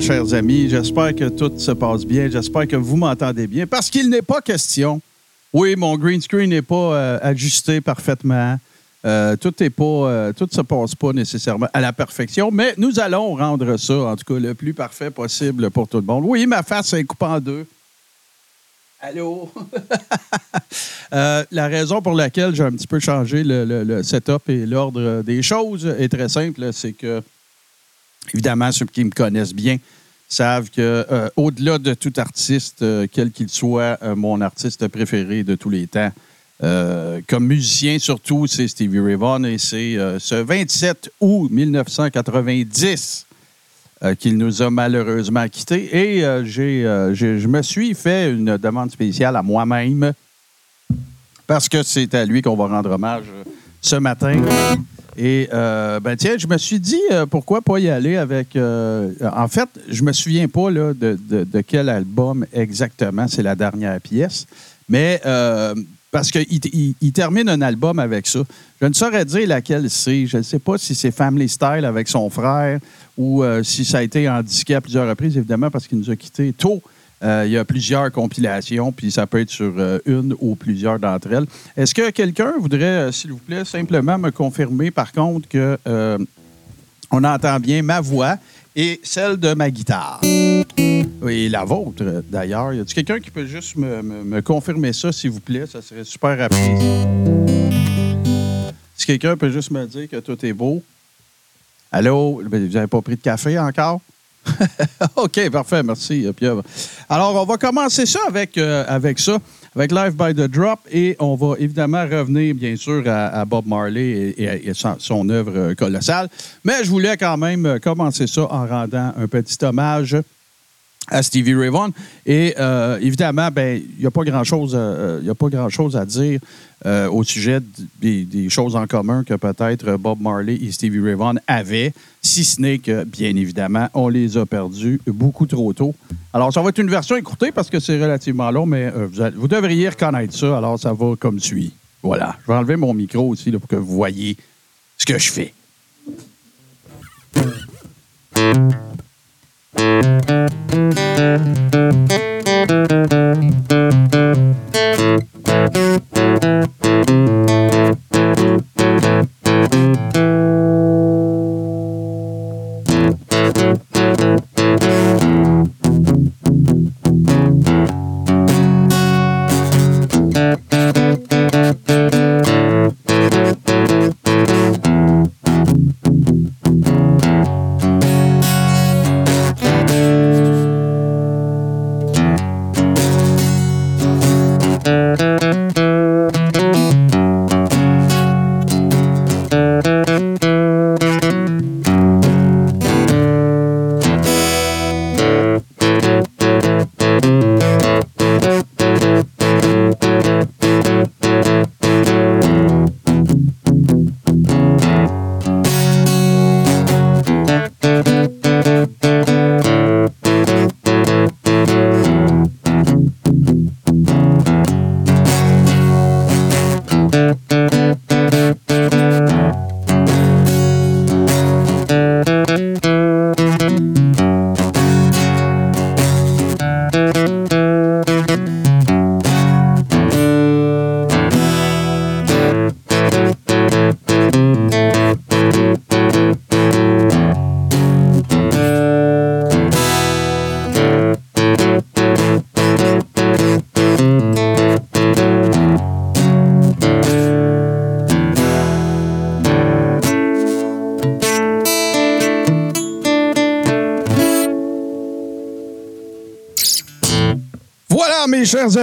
Chers amis. J'espère que tout se passe bien. J'espère que vous m'entendez bien. Parce qu'il n'est pas question. Oui, mon green screen n'est pas euh, ajusté parfaitement. Euh, tout est pas, euh, tout se passe pas nécessairement à la perfection, mais nous allons rendre ça, en tout cas, le plus parfait possible pour tout le monde. Oui, ma face est coupée en deux. Allô? La raison pour laquelle j'ai un petit peu changé le- le setup et l'ordre des choses est très simple. C'est que, évidemment, ceux qui me connaissent bien savent que, euh, au-delà de tout artiste, euh, quel qu'il soit, euh, mon artiste préféré de tous les temps, euh, comme musicien surtout, c'est Stevie Ray Vaughan et c'est ce 27 août 1990 euh, qu'il nous a malheureusement quittés. Et j'ai, je me suis fait une demande spéciale à moi-même parce que c'est à lui qu'on va rendre hommage ce matin. Et euh, ben tiens, je me suis dit euh, pourquoi pas y aller avec. euh, en fait, je me souviens pas là, de, de- quel album exactement. C'est la dernière pièce, mais euh, parce qu'il il- il termine un album avec ça. Je ne saurais dire laquelle c'est. Je ne sais pas si c'est Family Style avec son frère ou si ça a été en disquet à plusieurs reprises, évidemment, parce qu'il nous a quittés tôt. Euh, il y a plusieurs compilations, puis ça peut être sur euh, une ou plusieurs d'entre elles. Est-ce que quelqu'un voudrait, euh, s'il vous plaît, simplement me confirmer, par contre, que on entend bien ma voix et celle de ma guitare? Et la vôtre, d'ailleurs. Y a-t-il quelqu'un qui peut juste me, me- me confirmer ça, s'il vous plaît? Ça serait super rapide. Si quelqu'un peut juste me dire que tout est beau? Allô? Ben, Vous n'avez pas pris de café encore? OK, parfait, merci, euh. Alors, on va commencer ça avec, euh, avec ça, avec Live by the Drop, et on va évidemment revenir, bien sûr, à, Bob Marley et, son, œuvre euh, colossale. Mais je voulais quand même commencer ça en rendant un petit hommage à Stevie Ray Vaughan. Et euh, évidemment, ben, il n'y a pas grand-chose euh, pas grand-chose à dire euh, au sujet des, choses en commun que peut-être Bob Marley et Stevie Ray Vaughan avaient, si ce n'est que, bien évidemment, on les a perdus beaucoup trop tôt. Alors, ça va être une version écoutée parce que c'est relativement long, mais euh, vous, devriez reconnaître ça. Alors, ça va comme suit. Voilà. Je vais enlever mon micro aussi pour que vous voyez ce que je fais. Mm-hmm.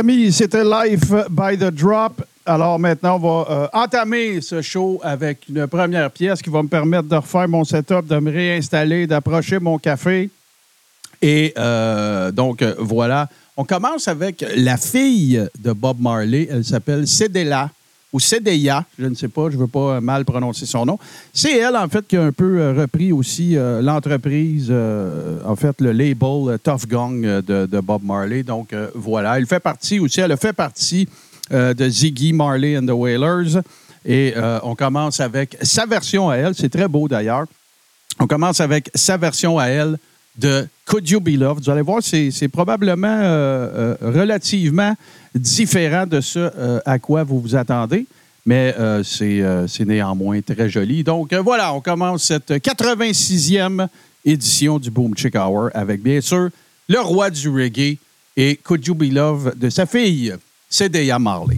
Amis, c'était Life by the Drop. Alors maintenant, on va euh, entamer ce show avec une première pièce qui va me permettre de refaire mon setup, de me réinstaller, d'approcher mon café. Et euh, donc, euh, voilà. On commence avec la fille de Bob Marley. Elle s'appelle Cédella ou je ne sais pas, je ne veux pas mal prononcer son nom. C'est elle, en fait, qui a un peu euh, repris aussi euh, l'entreprise, euh, en fait, le label Tough Gong de, Bob Marley. Donc, euh, voilà. Elle fait partie aussi, elle a fait partie euh, de Ziggy Marley and the Wailers. Et euh, on commence avec sa version à elle. C'est très beau, d'ailleurs. On commence avec sa version à elle de Could You Be Loved? Vous allez voir, c'est probablement euh, euh, relativement différent de ce euh, à quoi vous vous attendez, mais euh, c'est euh, c'est néanmoins très joli. Donc voilà, on commence cette 86e édition du Boom Chick Hour avec bien sûr le roi du reggae et Could You Be Loved de sa fille, Cédéa Marley.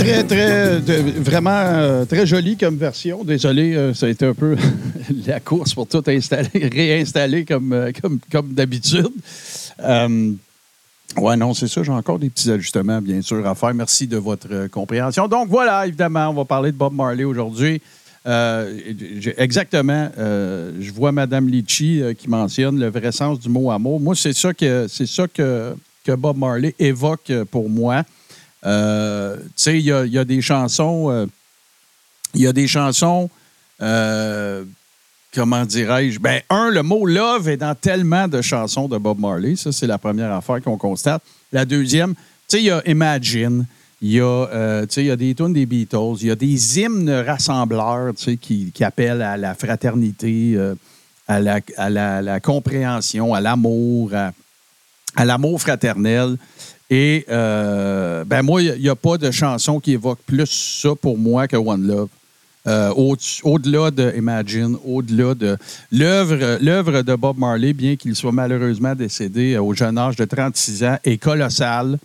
Très, très, vraiment euh, très joli comme version. Désolé, euh, ça a été un peu la course pour tout installer, réinstaller comme, euh, comme, comme d'habitude. Ouais, non, c'est ça. J'ai encore des petits ajustements, bien sûr, à faire. Merci de votre compréhension. Donc, voilà, évidemment, on va parler de Bob Marley aujourd'hui. Exactement. je vois Mme Litchi qui mentionne le vrai sens du mot amour. Moi, c'est ça que c'est ça que, que Bob Marley évoque pour moi. Euh, tu sais, il y a, des chansons. euh, il y a des chansons. euh, comment dirais-je? Ben, un, le mot love est dans tellement de chansons de Bob Marley. Ça, c'est la première affaire qu'on constate. La deuxième, tu sais, il y a Imagine. Il y, a, euh, y a des tunes des Beatles. Il y a des hymnes rassembleurs qui, qui appellent à la fraternité, euh, à, la, à la- compréhension, à l'amour, à l'amour fraternel. Et euh, ben moi, il n'y a, pas de chanson qui évoque plus ça pour moi que One Love. Euh, au- au-delà de Imagine, au-delà de l'œuvre, de Bob Marley, bien qu'il soit malheureusement décédé au jeune âge de 36 ans, est colossale.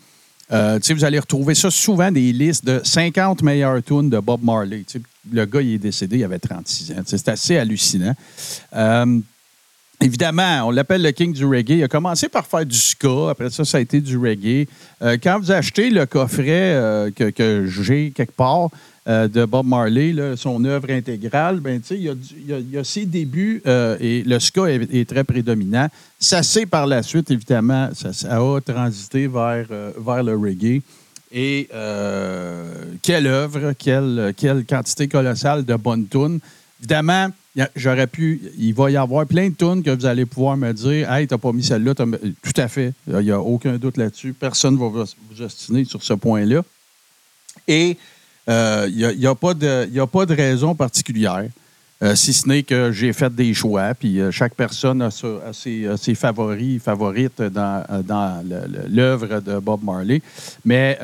Euh, vous allez retrouver ça souvent des listes de 50 meilleures tunes de Bob Marley. Le gars, il est décédé, il avait 36 ans. C'est assez hallucinant. Évidemment, on l'appelle le king du reggae. Il a commencé par faire du ska. Après ça, ça a été du reggae. Euh, quand vous achetez le coffret euh, que, que j'ai quelque part euh, de Bob Marley, son œuvre intégrale, ben, il, y a il y a- ses débuts et le ska est, très prédominant. Ça s'est par la suite, évidemment, ça, a transité vers, vers le reggae. Et quelle œuvre, quelle, quelle quantité colossale de bonnes tunes. Évidemment, j'aurais pu. Il va y avoir plein de tunes que vous allez pouvoir me dire Hey, t'as pas mis celle-là. Tout à fait. Il n'y a aucun doute là-dessus. Personne ne va vous ostiner sur ce point-là. Et euh, il n'y y a a pas de raison particulière. Euh, si ce n'est que j'ai fait des choix, puis euh, chaque personne a, ses, favoris, favorites dans, euh, l'œuvre de Bob Marley. Mais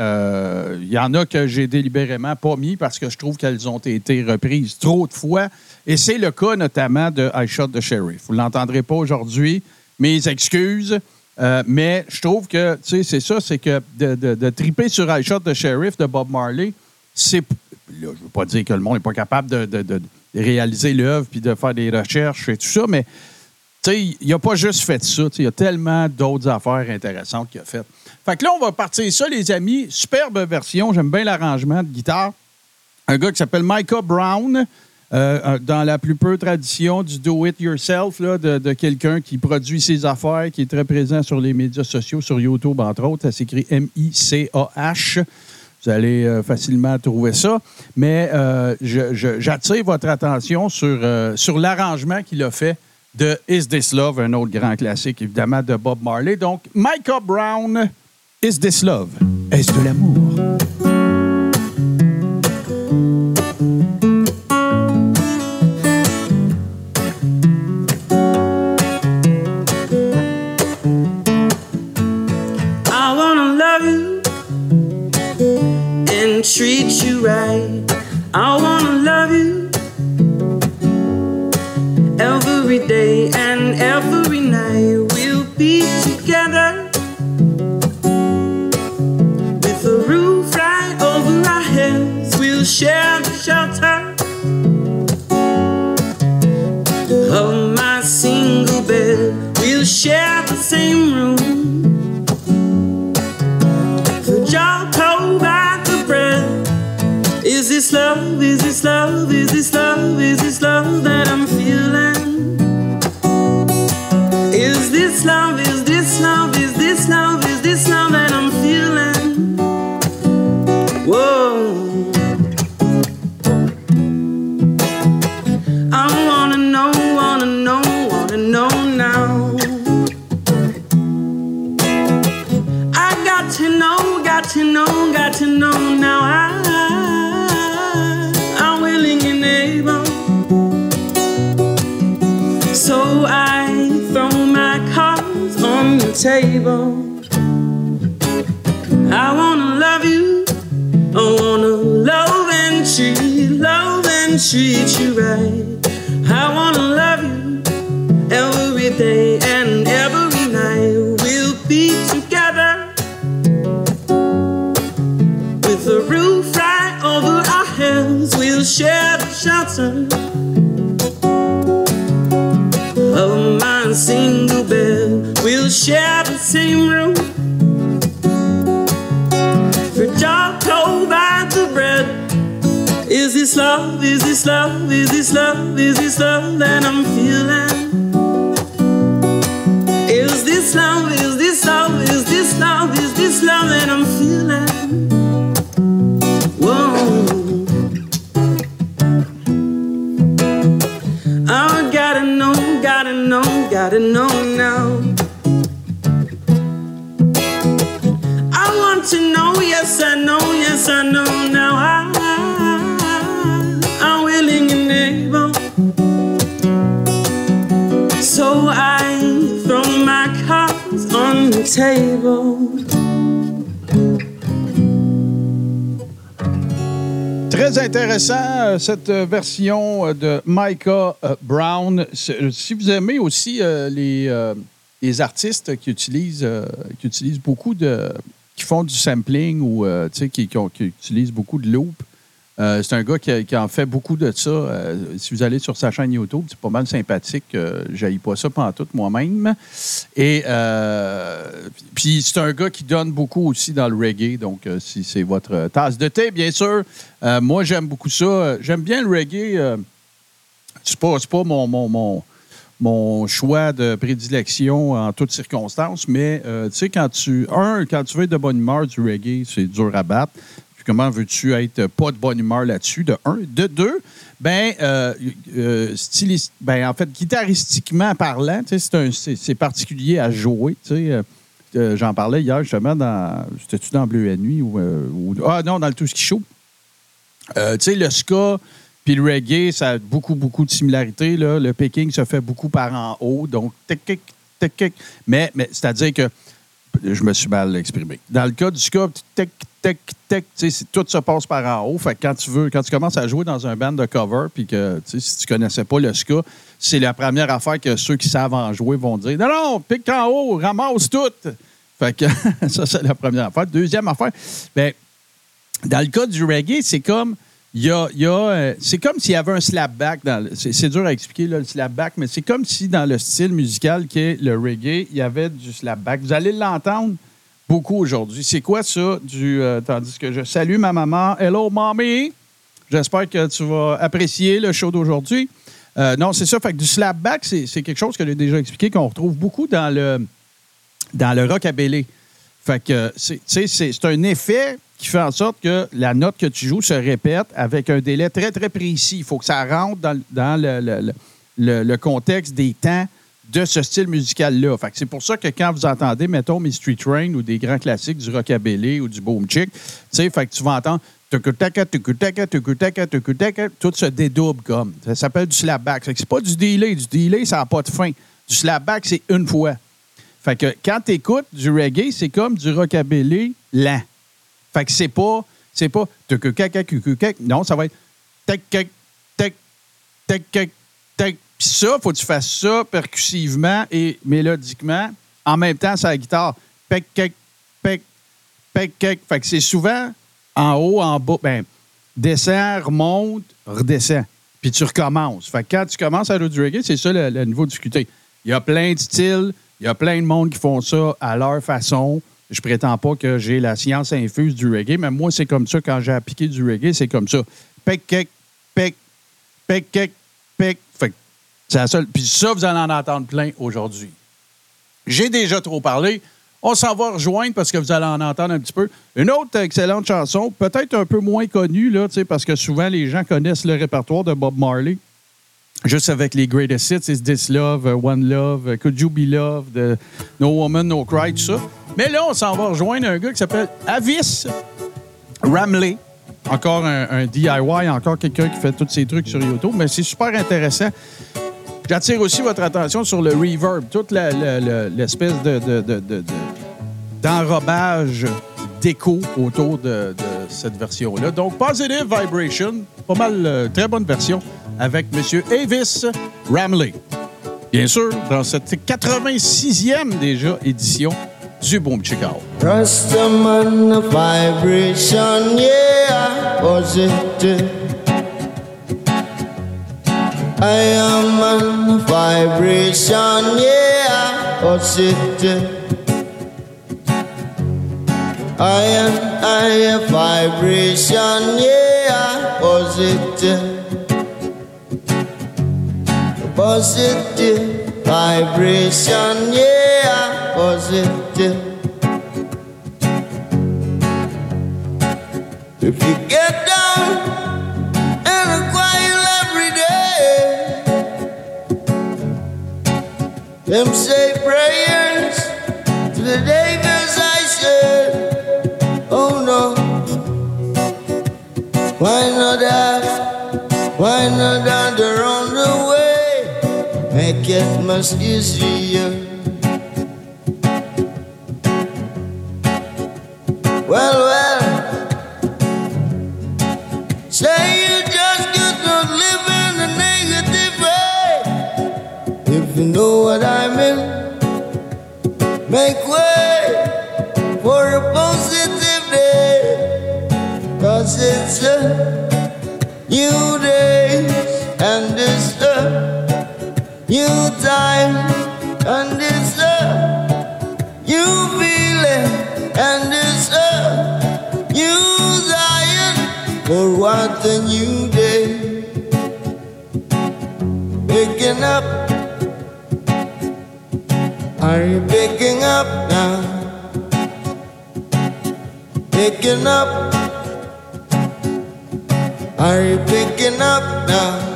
il y en a que j'ai délibérément pas mis parce que je trouve qu'elles ont été reprises trop de fois. Et c'est le cas notamment de I Shot the Sheriff. Vous ne l'entendrez pas aujourd'hui. Mes excuses. Mais je trouve que, tu sais, c'est ça, c'est que de, de- triper sur I Shot the Sheriff de Bob Marley, c'est. Là, je ne veux pas dire que le monde n'est pas capable de- de réaliser l'œuvre puis de faire des recherches et tout ça, mais il n'a pas juste fait ça. Il y a tellement d'autres affaires intéressantes qu'il a faites. Fait que là, on va partir ça, les amis. Superbe version. J'aime bien l'arrangement de guitare. Un gars qui s'appelle Micah Brown, euh, dans la plus peu tradition du do-it-yourself, de, de quelqu'un qui produit ses affaires, qui est très présent sur les médias sociaux, sur YouTube, entre autres. Ça s'écrit M-I-C-A-H. Vous allez euh, facilement trouver ça. Mais euh, j'attire votre attention sur, euh, sur l'arrangement qu'il a fait de Is This Love, un autre grand classique, évidemment, de Bob Marley. Donc, Micah Brown, Is This Love? Est-ce de l'amour? Right. I wanna love you every day and every night. We'll be together treat you right. I wanna love you every day and every night. We'll be together with a roof right over our heads. We'll share the shelter of my single bed. We'll share the same room. This love? Is this love? Is this love? Is this love that I'm feeling? Is this love? Très intéressant, euh, cette euh, version euh, de Micah Brown. Si vous aimez aussi les, les artistes qui utilisent, qui utilisent beaucoup de. qui font du sampling ou qui, qui utilisent beaucoup de loop, euh, c'est un gars qui, en fait beaucoup de ça. Euh, si vous allez sur sa chaîne YouTube, c'est pas mal sympathique. Euh, J'haïs pas ça pendant tout moi-même. Et euh, puis c'est un gars qui donne beaucoup aussi dans le reggae. Donc, si c'est votre tasse de thé, bien sûr. Moi, j'aime beaucoup ça. J'aime bien le reggae. C'est pas, pas mon, choix de prédilection en toutes circonstances, mais tu sais, quand tu. Un, quand tu veux être de bonne humeur du reggae, c'est dur à battre. Puis comment veux-tu être pas de bonne humeur là-dessus, de un? De deux, ben, euh, euh, stylis- ben en fait, guitaristiquement parlant, c'est particulier à jouer, euh, J'en parlais hier justement dans. C'était-tu dans Bleu et Nuit ou, Ah non, dans le Tout Ski Show. Euh, tu sais, le ska puis le reggae, ça a beaucoup, beaucoup de similarités. Là. Le picking se fait beaucoup par en haut. Donc, tic, tic, tic, tic. Mais, mais c'est-à-dire que je me suis mal exprimé. Dans le cas du tic, tu sais, c'est- tout se passe par en haut. Fait que quand tu veux, quand tu commences à jouer dans un band de cover, puis que si tu connaissais pas le ska, c'est la première affaire que ceux qui savent en jouer vont dire Non, non, pique en haut, ramasse tout. Fait que ça, c'est la première affaire. Deuxième affaire, ben, dans le cas du reggae, c'est comme. Il y a, euh, c'est comme s'il y avait un slapback. C'est dur à expliquer, le slapback, mais c'est comme si dans le style musical qui est le reggae, il y avait du slapback. Vous allez l'entendre beaucoup aujourd'hui. C'est quoi ça? Du, euh, tandis que je salue ma maman? Hello, mommy! J'espère que tu vas apprécier le show d'aujourd'hui. Euh, non, c'est ça. Fait du slapback, c'est quelque chose que j'ai déjà expliqué, qu'on retrouve beaucoup dans le, dans le rockabilly. Fait c'est un effet qui fait en sorte que la note que tu joues se répète avec un délai très, très précis. Il faut que ça rentre dans, le- contexte des temps de ce style musical-là. C'est pour ça que quand vous entendez, mettons, mes Street Train ou des grands classiques du rockabilly ou du boom chick, tu fait que tu vas entendre tout se dédouble comme. Ça s'appelle du slapback. C'est pas du delay. Du delay, ça n'a pas de fin. Du slapback, c'est une fois. Fait que quand tu écoutes du reggae, c'est comme du rockabilly lent. Fait que c'est pas c'est pas. Non, ça va être tac tac tac ça, faut que tu fasses ça percussivement et mélodiquement en même temps sur la guitare. Pec pec pec. Fait que c'est souvent en haut, en bas, ben descend, remonte, redescend. Puis tu recommences. Fait que quand tu commences à reggae, c'est ça le, le niveau de difficulté. Il y a plein de styles, il y a plein de monde qui font ça à leur façon. Je prétends pas que j'ai la science infuse du reggae, mais moi, c'est comme ça. Quand j'ai appliqué du reggae, c'est comme ça. Pec, pec, pec, pec. Fait que c'est la seule. Puis ça, vous allez en entendre plein aujourd'hui. J'ai déjà trop parlé. On s'en va rejoindre parce que vous allez en entendre un petit peu. Une autre excellente chanson, peut-être un peu moins connue, là, parce que souvent les gens connaissent le répertoire de Bob Marley. Juste avec les greatest hits, Is This Love, uh, One Love, uh, Could You Be Loved, uh, No Woman, No Cry, tout ça. Mais là, on s'en va rejoindre un gars qui s'appelle Avis Ramley. Encore un, DIY, encore quelqu'un qui fait tous ces trucs sur YouTube, mais c'est super intéressant. J'attire aussi votre attention sur le reverb, toute l'espèce de, de- de- de- de- d'enrobage d'écho autour de, cette version-là. Donc, Positive Vibration, pas mal, euh, très bonne version, avec M. Avis Ramley. Bien sûr, dans cette 86e déjà édition du Boom Chicago. Rastaman vibration, yeah, positive. I am on vibration, yeah, positive. I am I am vibration, yeah, positive. Positive vibration, yeah, positive. If you get down and quiet every day, them say prayers to the Davis I said, oh no. Why not have, why not under on the way, make it much easier. Well, well. Say you just could not live in a negative way. If you know what I mean, make time and it's a new feeling and it's a new Zion for what a new day. Waking up, are you picking up now? Picking up, are you picking up now?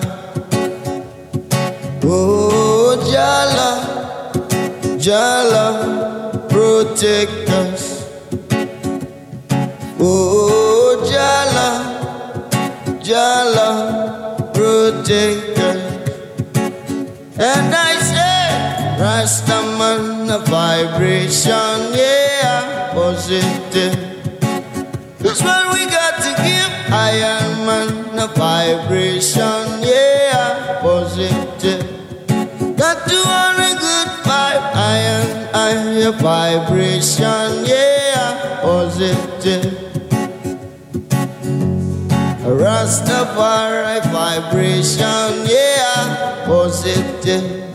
Oh, Jala, Jala, protect us. Oh, Jala, Jala, protect us. And I say, Rastaman, a vibration, yeah, positive. That's what we got to give. Iron Man, a vibration, Vibration, yeah, positive. Rastafari vibration, yeah, positive.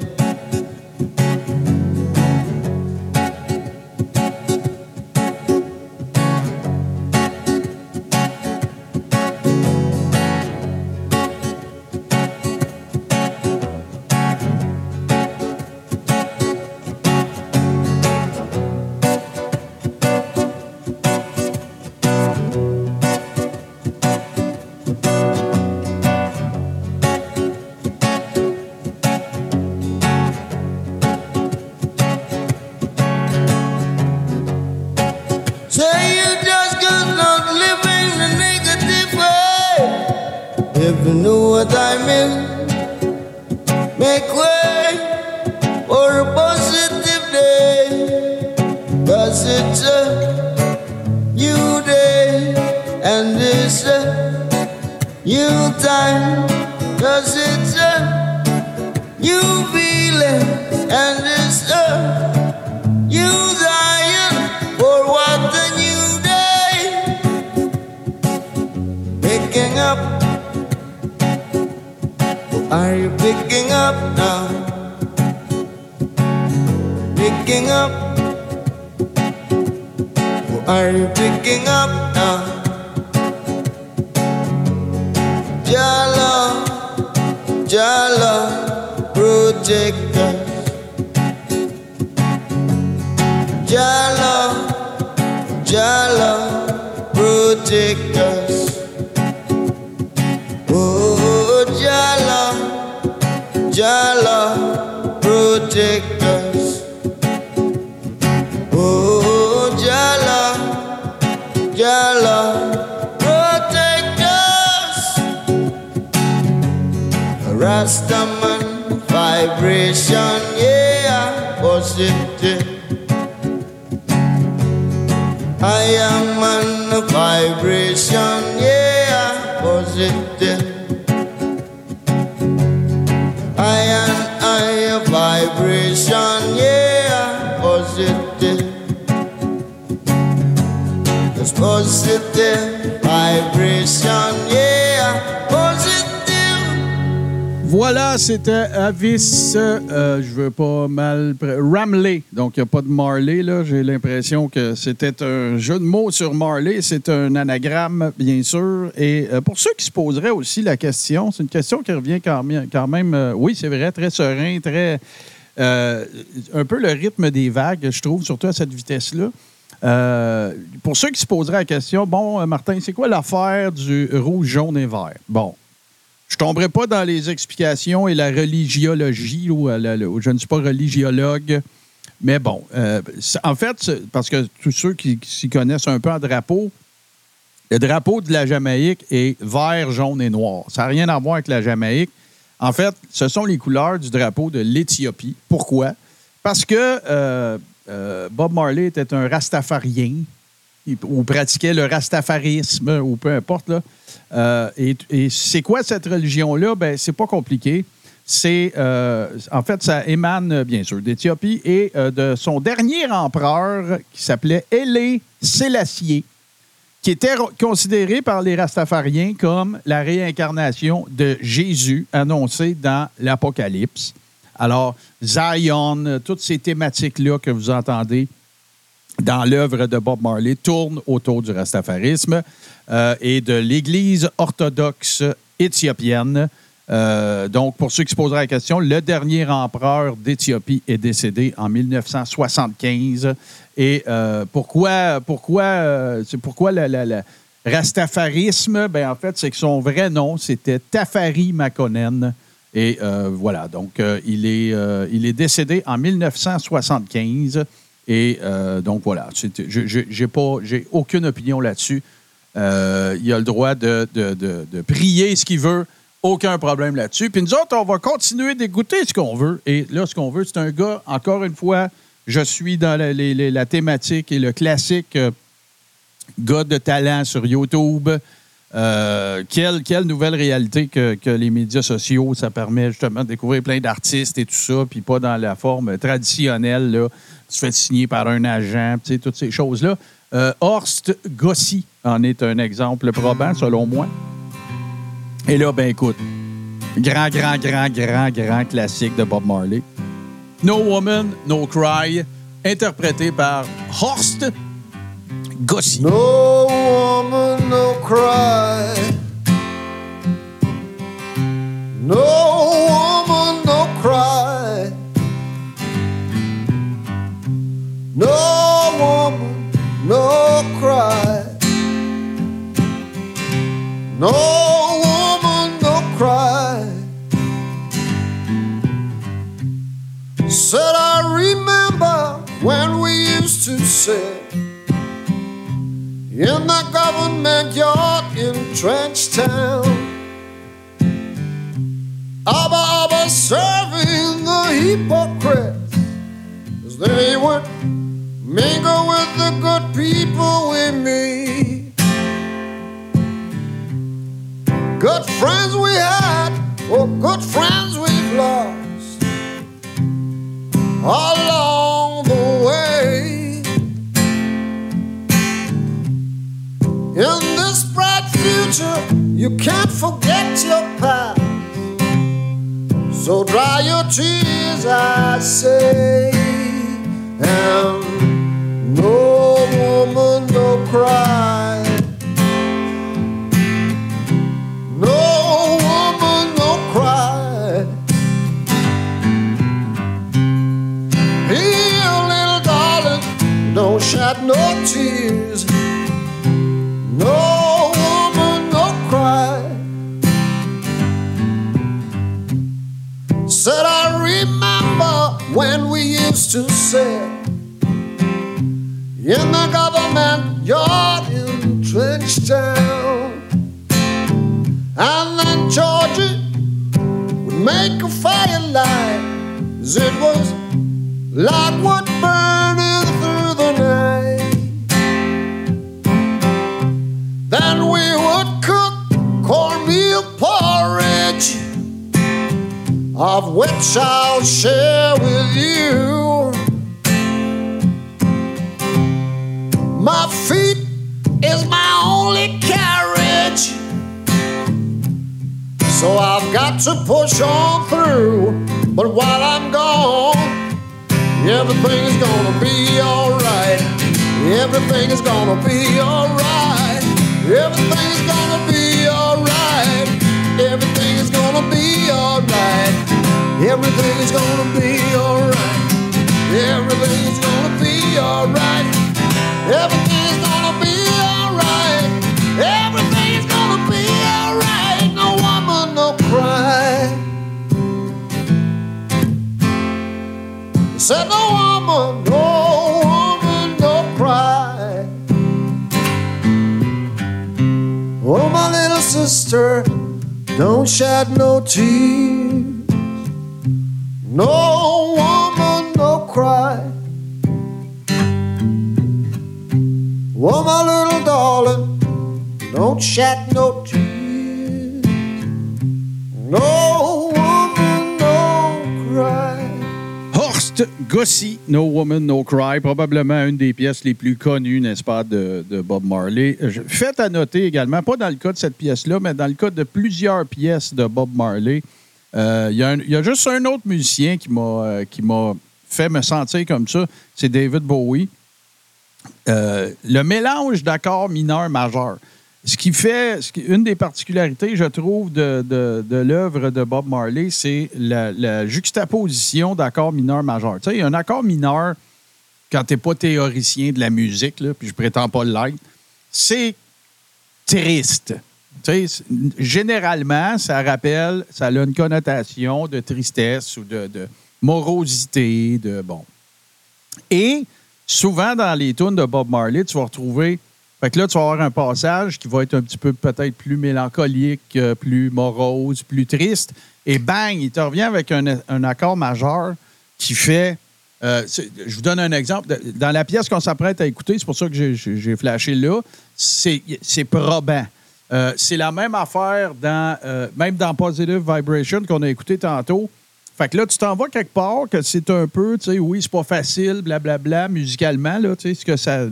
Voilà, c'était Avis, euh, je veux pas mal... Ramley, donc il n'y a pas de Marley, là. J'ai l'impression que c'était un jeu de mots sur Marley. C'est un anagramme, bien sûr. Et euh, pour ceux qui se poseraient aussi la question, c'est une question qui revient quand même, quand même euh, oui, c'est vrai, très serein, très... euh, un peu le rythme des vagues, je trouve, surtout à cette vitesse-là. Euh, pour ceux qui se poseraient la question, bon, euh, Martin, c'est quoi l'affaire du rouge, jaune et vert? Bon, je tomberai pas dans les explications et la religiologie, ou, je ne suis pas religiologue, mais bon, en fait, parce que tous ceux qui, qui s'y connaissent un peu en drapeau, le drapeau de la Jamaïque est vert, jaune et noir. Ça n'a rien à voir avec la Jamaïque. En fait, ce sont les couleurs du drapeau de l'Éthiopie. Pourquoi? Parce que euh, euh, Bob Marley était un rastafarien ou pratiquait le rastafarisme, ou peu importe. Euh, et c'est quoi cette religion-là? Ben, c'est pas compliqué. C'est, en fait, ça émane, bien sûr, d'Éthiopie et de son dernier empereur qui s'appelait Haile Sélassié, qui était considéré par les Rastafariens comme la réincarnation de Jésus annoncé dans l'Apocalypse. Alors, Zion, toutes ces thématiques-là que vous entendez dans l'œuvre de Bob Marley tournent autour du rastafarisme euh, et de l'Église orthodoxe éthiopienne. Euh, donc, pour ceux qui se poseraient la question, le dernier empereur d'Éthiopie est décédé en 1975. Et euh, pourquoi, pourquoi, euh, pourquoi le, rastafarisme? Ben, en fait, c'est que son vrai nom, c'était Tafari Makonnen. Et euh, voilà, donc il, est, il est décédé en 1975. Et donc voilà, j'ai pas, j'ai aucune opinion là-dessus. Il a le droit de, de- de- de prier ce qu'il veut, aucun problème là-dessus. Puis nous autres, on va continuer d'écouter ce qu'on veut. Et là, ce qu'on veut, c'est un gars, encore une fois, je suis dans la, thématique et le classique euh, gars de talent sur YouTube. Euh, quelle, nouvelle réalité que, que les médias sociaux, ça permet justement de découvrir plein d'artistes et tout ça, puis pas dans la forme traditionnelle, là, tu fais signer par un agent, tu sais, toutes ces choses-là. Euh, Horst Gossi en est un exemple probant, selon moi. Et là, ben écoute, grand, grand, grand, grand, grand classique de Bob Marley. No Woman, No Cry, interprété par Horst Gossi. No woman, no cry. No woman, no cry. No woman, no cry. No when we used to sit in the government yard in Trench Town. Abba Abba serving the hypocrites as they would mingle with the good people we meet. Good friends we had, or good friends we've lost along future, you can't forget your past. So dry your tears, I say, and no woman, no cry. No woman, no cry. Here, little darling, don't shed no tears. No when we used to sit in the government yard in Trench Town. And then Georgie would make a firelight as it was like wood much I'll share with you. My feet is my only carriage. So I've got to push on through. But while I'm gone, everything is gonna be alright. Everything is gonna be alright. Everything is gonna be alright. Everything is gonna be alright. Everything is gonna be alright. Everything is gonna be alright. Everything is gonna be alright. Everything is gonna be alright. No woman, no cry. Said no woman, no woman, no cry. Oh, my little sister, don't shed no tears. No woman, no cry. Oh, my little darling, don't shed no tears. No woman, no cry. Horst Gossi, No Woman, No Cry, probablement une des pièces les plus connues, n'est-ce pas, de, de Bob Marley. Faites à noter également, pas dans le cas de cette pièce-là, mais dans le cas de plusieurs pièces de Bob Marley, euh, il y, a un- il y a juste un autre musicien qui m'a euh, qui m'a fait me sentir comme ça, c'est David Bowie. Euh, le mélange d'accords mineurs majeurs. Ce qui fait, une des particularités, je trouve, de, de, l'œuvre de Bob Marley, c'est la, juxtaposition d'accords mineurs majeurs. Tu sais, un accord mineur, quand tu n'es pas théoricien de la musique, puis je prétends pas l'être, c'est triste. Généralement, ça rappelle, ça a une connotation de tristesse ou de, morosité, de bon. Et souvent, dans les tunes de Bob Marley, tu vas retrouver. Fait que là, tu vas avoir un passage qui va être un petit peu peut-être plus mélancolique, euh, plus morose, plus triste. Et bang, il te revient avec un, accord majeur qui fait. euh, je vous donne un exemple. Dans la pièce qu'on s'apprête à écouter, c'est pour ça que j'ai- flashé là, c'est probant. Euh, c'est la même affaire dans, euh, même dans Positive Vibration qu'on a écouté tantôt. Fait que là, tu t'en vas quelque part, que c'est un peu, tu sais, oui, c'est pas facile, blablabla, musicalement, là, tu sais, que ça,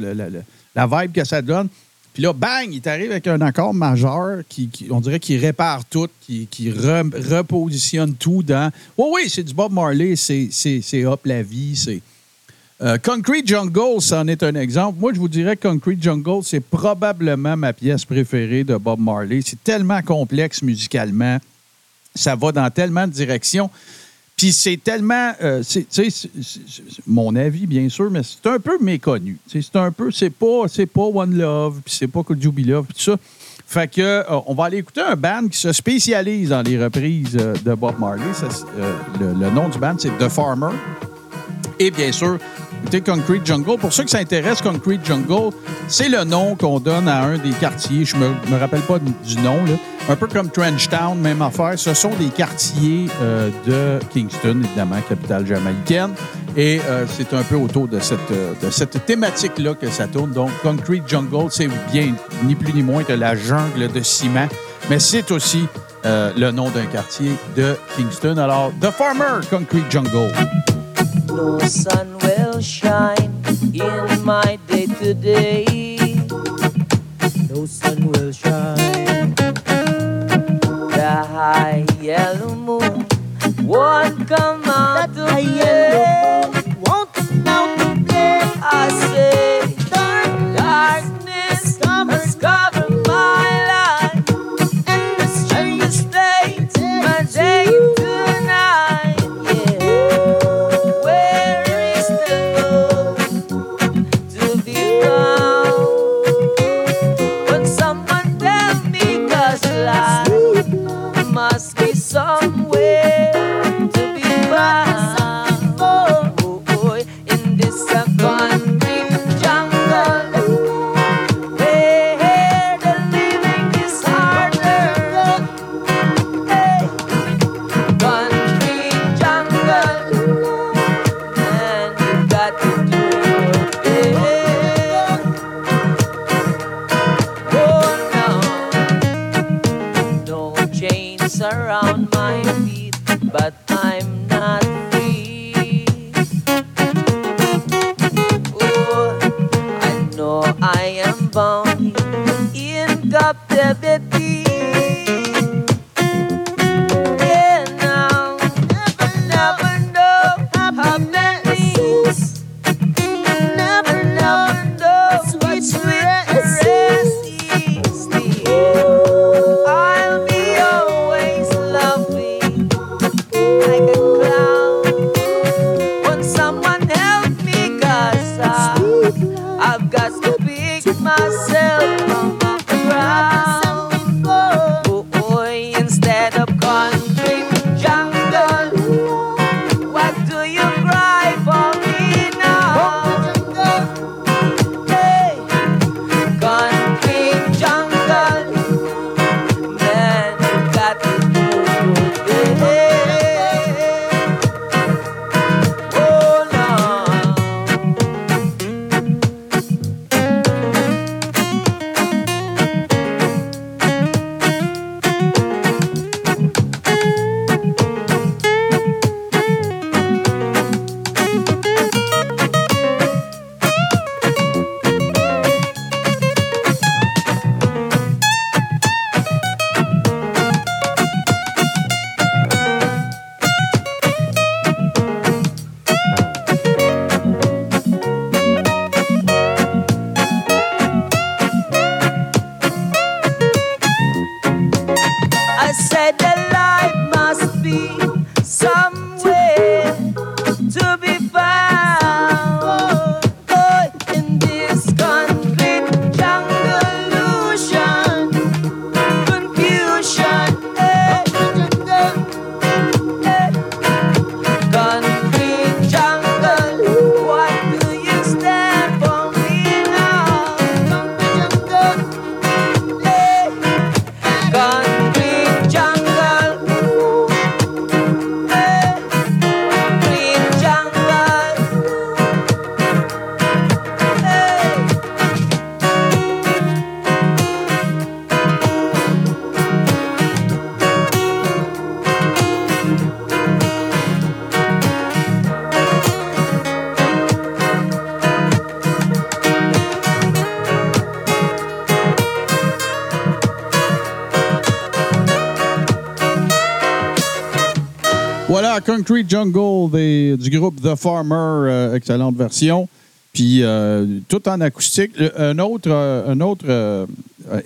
la vibe que ça donne. Puis là, bang, il t'arrive avec un accord majeur qui, on dirait qu'il répare tout, qui, qui re- repositionne tout dans. Oui, oui, c'est du Bob Marley, c'est hop la vie, c'est. Euh, Concrete Jungle, c'en est un exemple. Moi, je vous dirais Concrete Jungle, c'est probablement ma pièce préférée de Bob Marley. C'est tellement complexe musicalement. Ça va dans tellement de directions. Puis c'est tellement, euh, c'est- c'est- mon avis bien sûr, mais c'est un peu méconnu. C'est un peu, c'est pas, c'est pas One Love, puis c'est pas Be Love, puis tout ça. Fait que euh, on va aller écouter un band qui se spécialise dans les reprises de Bob Marley. Le, le nom du band, c'est The Farmer. Et bien sûr, écoutez Concrete Jungle. Pour ceux qui s'intéressent, Concrete Jungle, c'est le nom qu'on donne à un des quartiers. Je me, me rappelle pas du nom. Là. Un peu comme Trenchtown, même affaire. Ce sont des quartiers euh, de Kingston, évidemment, capitale jamaïcaine. Et euh, c'est un peu autour de cette, euh, de cette thématique-là que ça tourne. Donc, Concrete Jungle, c'est bien ni plus ni moins que la jungle de ciment. Mais c'est aussi le nom d'un quartier de Kingston. Alors, The Farmer, Concrete Jungle. No sun will shine in my day today. No sun will shine. The high yellow moon won't come out to play. Won't come out to play. I say dark darkness has Concrete Jungle des- du groupe The Farmer, euh, excellente version. Puis euh, tout en acoustique. Un autre, euh, un autre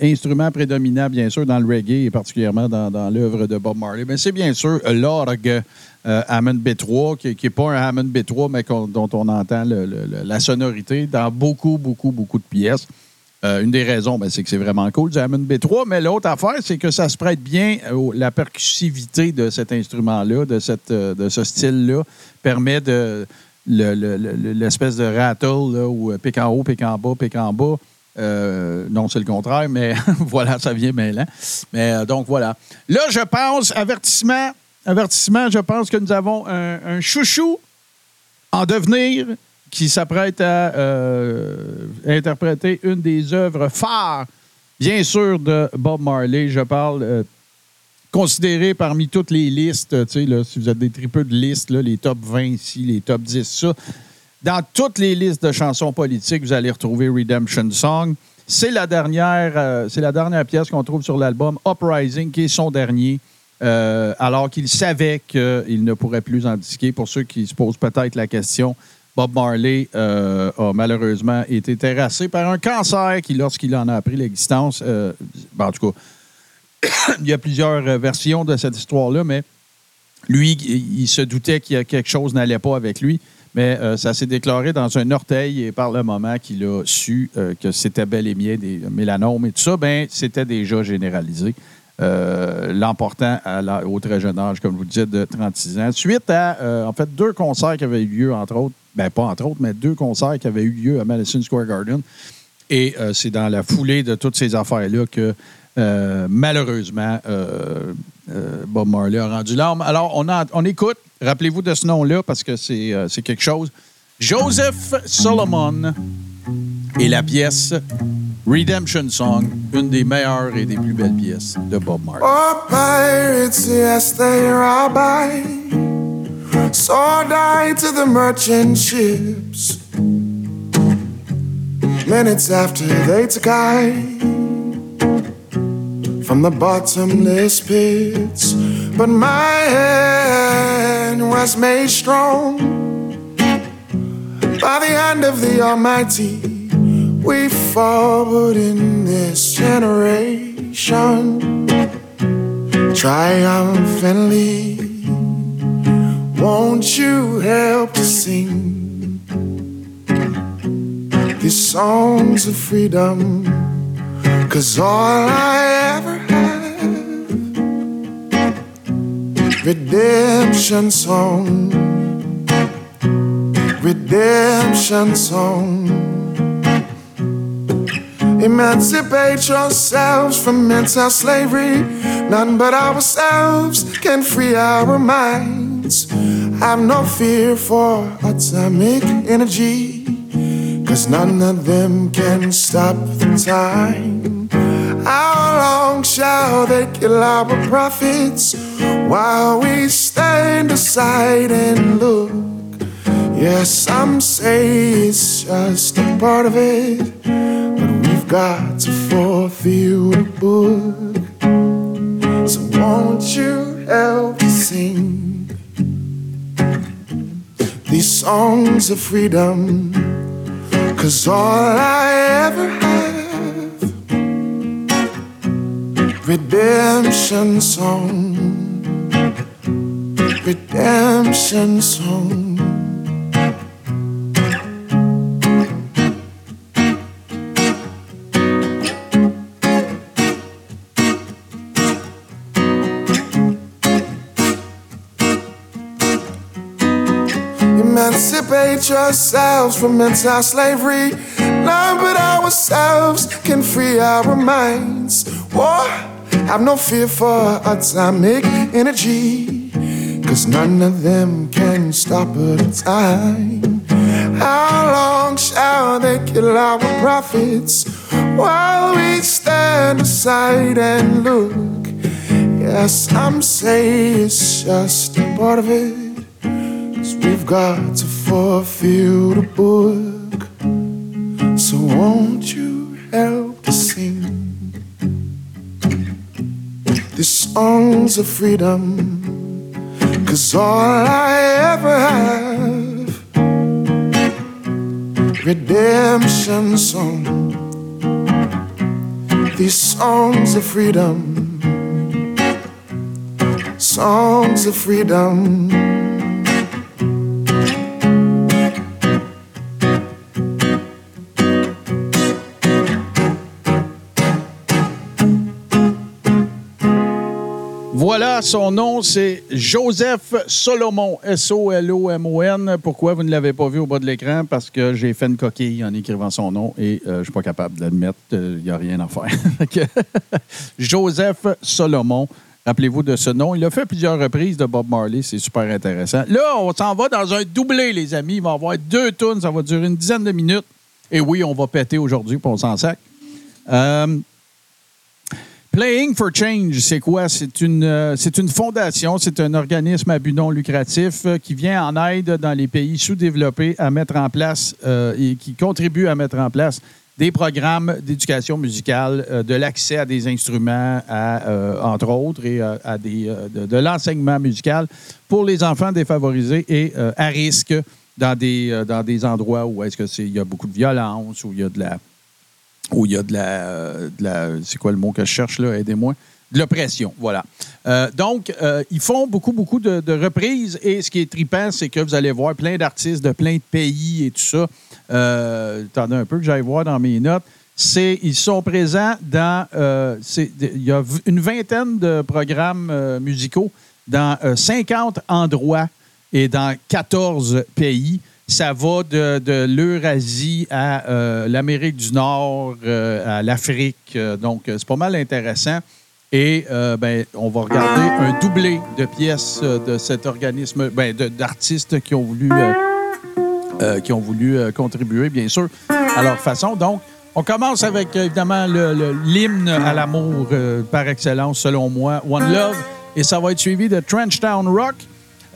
instrument prédominant, bien sûr, dans le reggae et particulièrement dans, dans l'œuvre de Bob Marley, ben, c'est bien sûr l'orgue Hammond B3, qui n'est pas un Hammond B3, mais dont on entend la sonorité dans beaucoup, beaucoup, beaucoup de pièces. Euh, une des raisons, ben, c'est que c'est vraiment cool du Hammond B3, mais l'autre affaire, c'est que ça se prête bien la percussivité de cet instrument-là, de, cette, euh, de ce style-là, permet de le- le- le- l'espèce de rattle, là, où euh, en haut, pic en bas, pic en bas. Non, c'est le contraire, mais voilà, ça vient mêlant. Mais donc voilà. Là, je pense, avertissement, avertissement, je pense que nous avons un chouchou en devenir qui s'apprête à euh, interpréter une des œuvres phares, bien sûr, de Bob Marley. Je parle euh, considéré parmi toutes les listes, là, si vous êtes des tripeux de listes, là, les top 20 ici, les top 10, ça. Dans toutes les listes de chansons politiques, vous allez retrouver Redemption Song. C'est la dernière, euh, c'est la dernière pièce qu'on trouve sur l'album Uprising, qui est son dernier. euh, alors qu'il savait qu'il ne pourrait plus en disquer. Pour ceux qui se posent peut-être la question, Bob Marley euh, a malheureusement été terrassé par un cancer qui, lorsqu'il en a appris l'existence, euh, ben, en tout cas, il y a plusieurs euh, versions de cette histoire-là, mais lui, il se doutait qu'il y a quelque chose n'allait pas avec lui. Mais ça s'est déclaré dans un orteil et par le moment qu'il a su que c'était bel et bien des mélanomes et tout ça, ben c'était déjà généralisé. Euh, L'emportant la- au très jeune âge, comme vous le dites, de 36 ans. Suite à, en fait, deux concerts qui avaient eu lieu, entre autres, ben pas entre autres, mais deux concerts qui avaient eu lieu à Madison Square Garden. Et euh, c'est dans la foulée de toutes ces affaires-là que, euh, malheureusement, euh, Bob Marley a rendu l'arme. Alors, on, écoute, rappelez-vous de ce nom-là, parce que c'est quelque chose. Joseph Solomon et la pièce Redemption Song, une des meilleures et des plus belles pièces de Bob Marley. Oh, pirates, yes, they rob Sold I to the merchant ships. Minutes after they took I from the bottomless pits. But my hand was made strong by the hand of the Almighty. We forward in this generation triumphantly. Won't you help to sing these songs of freedom? Cause all I ever have, redemption song, redemption song. Emancipate yourselves from mental slavery. None but ourselves can free our minds. I have no fear for atomic energy. Cause none of them can stop the time. How long shall they kill our prophets while we stand aside and look? Yes, some say it's just a part of it, but we've got to fulfill the book. So won't you help sing these songs of freedom? Cause all I ever have, redemption song, redemption song. Emancipate yourselves from mental slavery. None but ourselves can free our minds. War, have no fear for atomic energy. Cause none of them can stop the time. How long shall they kill our prophets while we stand aside and look? Yes, I'm saying it's just a part of it. Cause we've got to fulfill the book. So won't you help to sing the songs of freedom? is all I ever have. Redemption song. These songs of freedom. Songs of freedom. Voilà, son nom, c'est Joseph Solomon, S-O-L-O-M-O-N. Pourquoi vous ne l'avez pas vu au bas de l'écran? Parce que j'ai fait une coquille en écrivant son nom et euh, je ne suis pas capable de l'admettre. Il n'y a rien à faire. Joseph Solomon. Rappelez-vous de ce nom. Il a fait plusieurs reprises de Bob Marley. C'est super intéressant. Là, on s'en va dans un doublé, les amis. Il va y avoir deux tunes. Ça va durer une dizaine de minutes. Et oui, on va péter aujourd'hui, puis on s'en sac. Euh, Playing for Change, c'est quoi? C'est une, euh, c'est une fondation, c'est un organisme à but non lucratif euh, qui vient en aide dans les pays sous-développés à mettre en place euh, et qui contribue à mettre en place des programmes d'éducation musicale, euh, de l'accès à des instruments, à, entre autres, et à des, de, de l'enseignement musical pour les enfants défavorisés et à risque dans des, dans des endroits où est-ce que c'est, il y a beaucoup de violence, où il y a de la où il y a de la, c'est quoi le mot que je cherche là, aidez-moi, de l'oppression, voilà. Euh, donc, euh, ils font beaucoup, beaucoup de, reprises et ce qui est trippant, c'est que vous allez voir plein d'artistes de plein de pays et tout ça. Euh, attendez un peu que j'aille voir dans mes notes. C'est, ils sont présents dans, il y a une vingtaine de programmes musicaux dans euh, 50 endroits et dans 14 pays. Ça va de, l'Eurasie à euh, l'Amérique du Nord, euh, à l'Afrique. Euh, donc, c'est pas mal intéressant. Et ben, on va regarder un doublé de pièces de cet organisme, ben, d'artistes qui ont voulu, qui ont voulu contribuer, bien sûr, à leur façon. Donc, on commence avec, évidemment, l'hymne à l'amour par excellence, selon moi, One Love. Et ça va être suivi de Trenchtown Rock.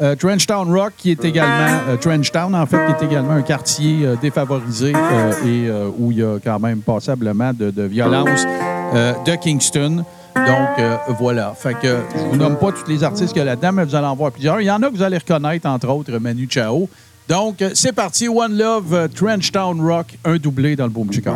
Euh, Trenchtown Rock, qui est également, euh, Trenchtown, en fait, qui est également un quartier euh, défavorisé euh, et euh, où il y a quand même passablement de, de violence euh, de Kingston. Donc, euh, voilà. Fait que je vous nomme pas tous les artistes qu'il y a là-dedans, mais vous allez en voir plusieurs. Il y en a que vous allez reconnaître, entre autres, Manu Chao. Donc, euh, c'est parti. One Love, euh, Trenchtown Rock, un doublé dans le Boom Chick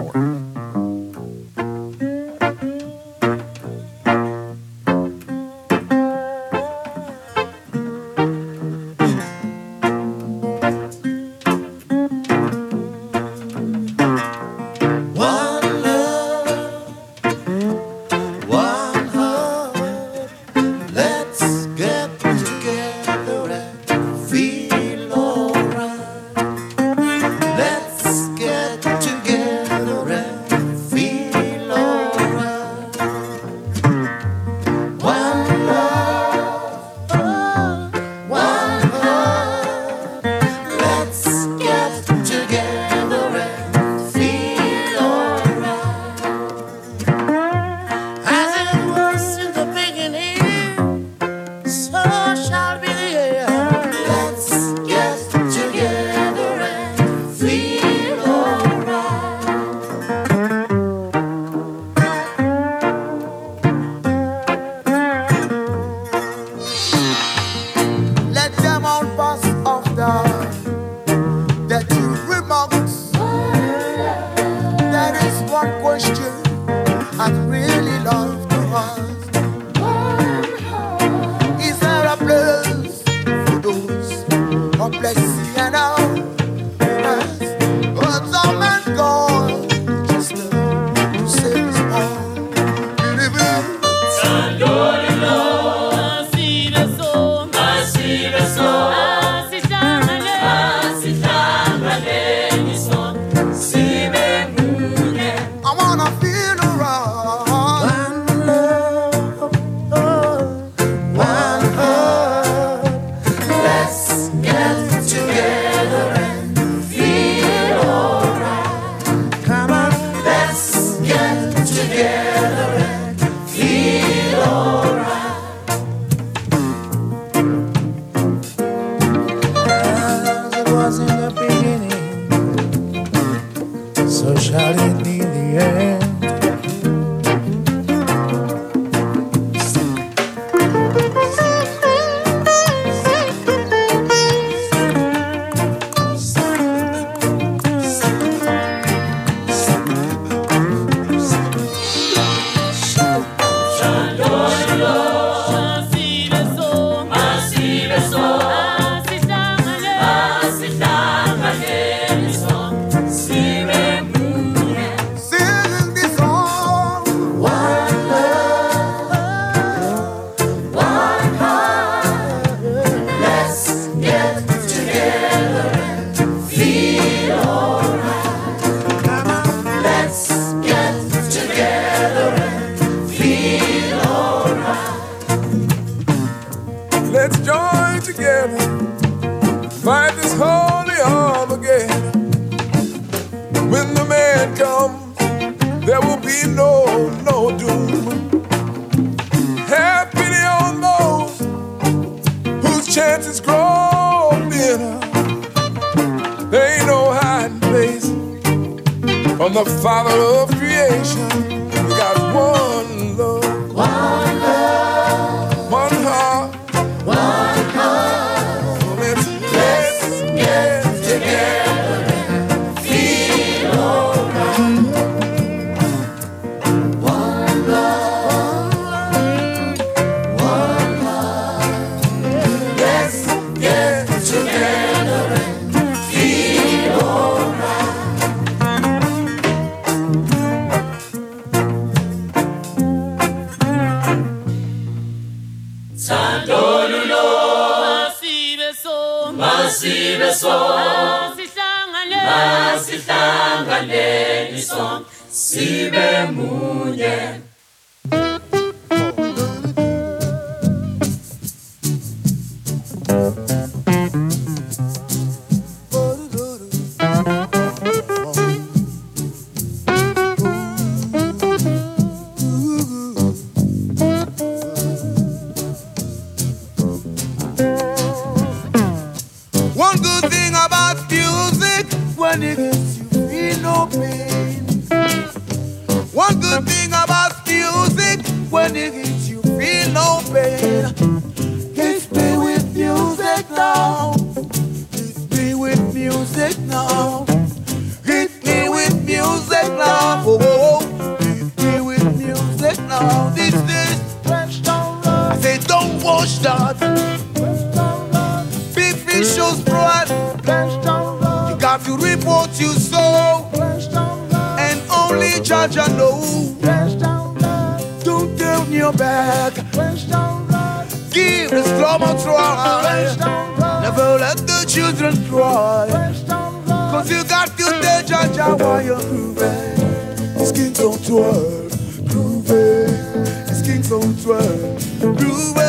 skin's on twirl, grooving.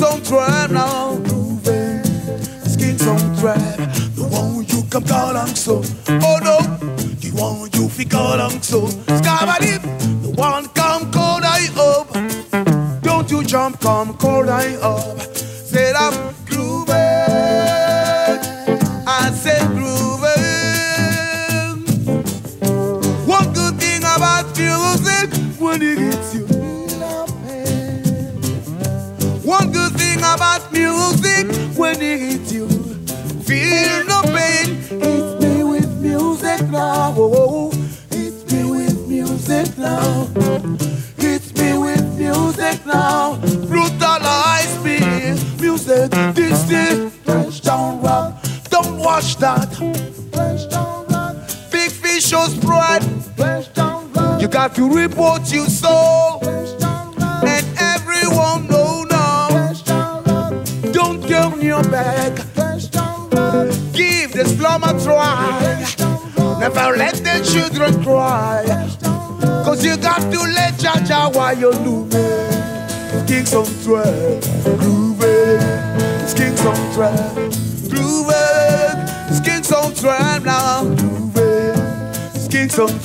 On now, grooving. Skin's on twirl, the one you come call, I'm so.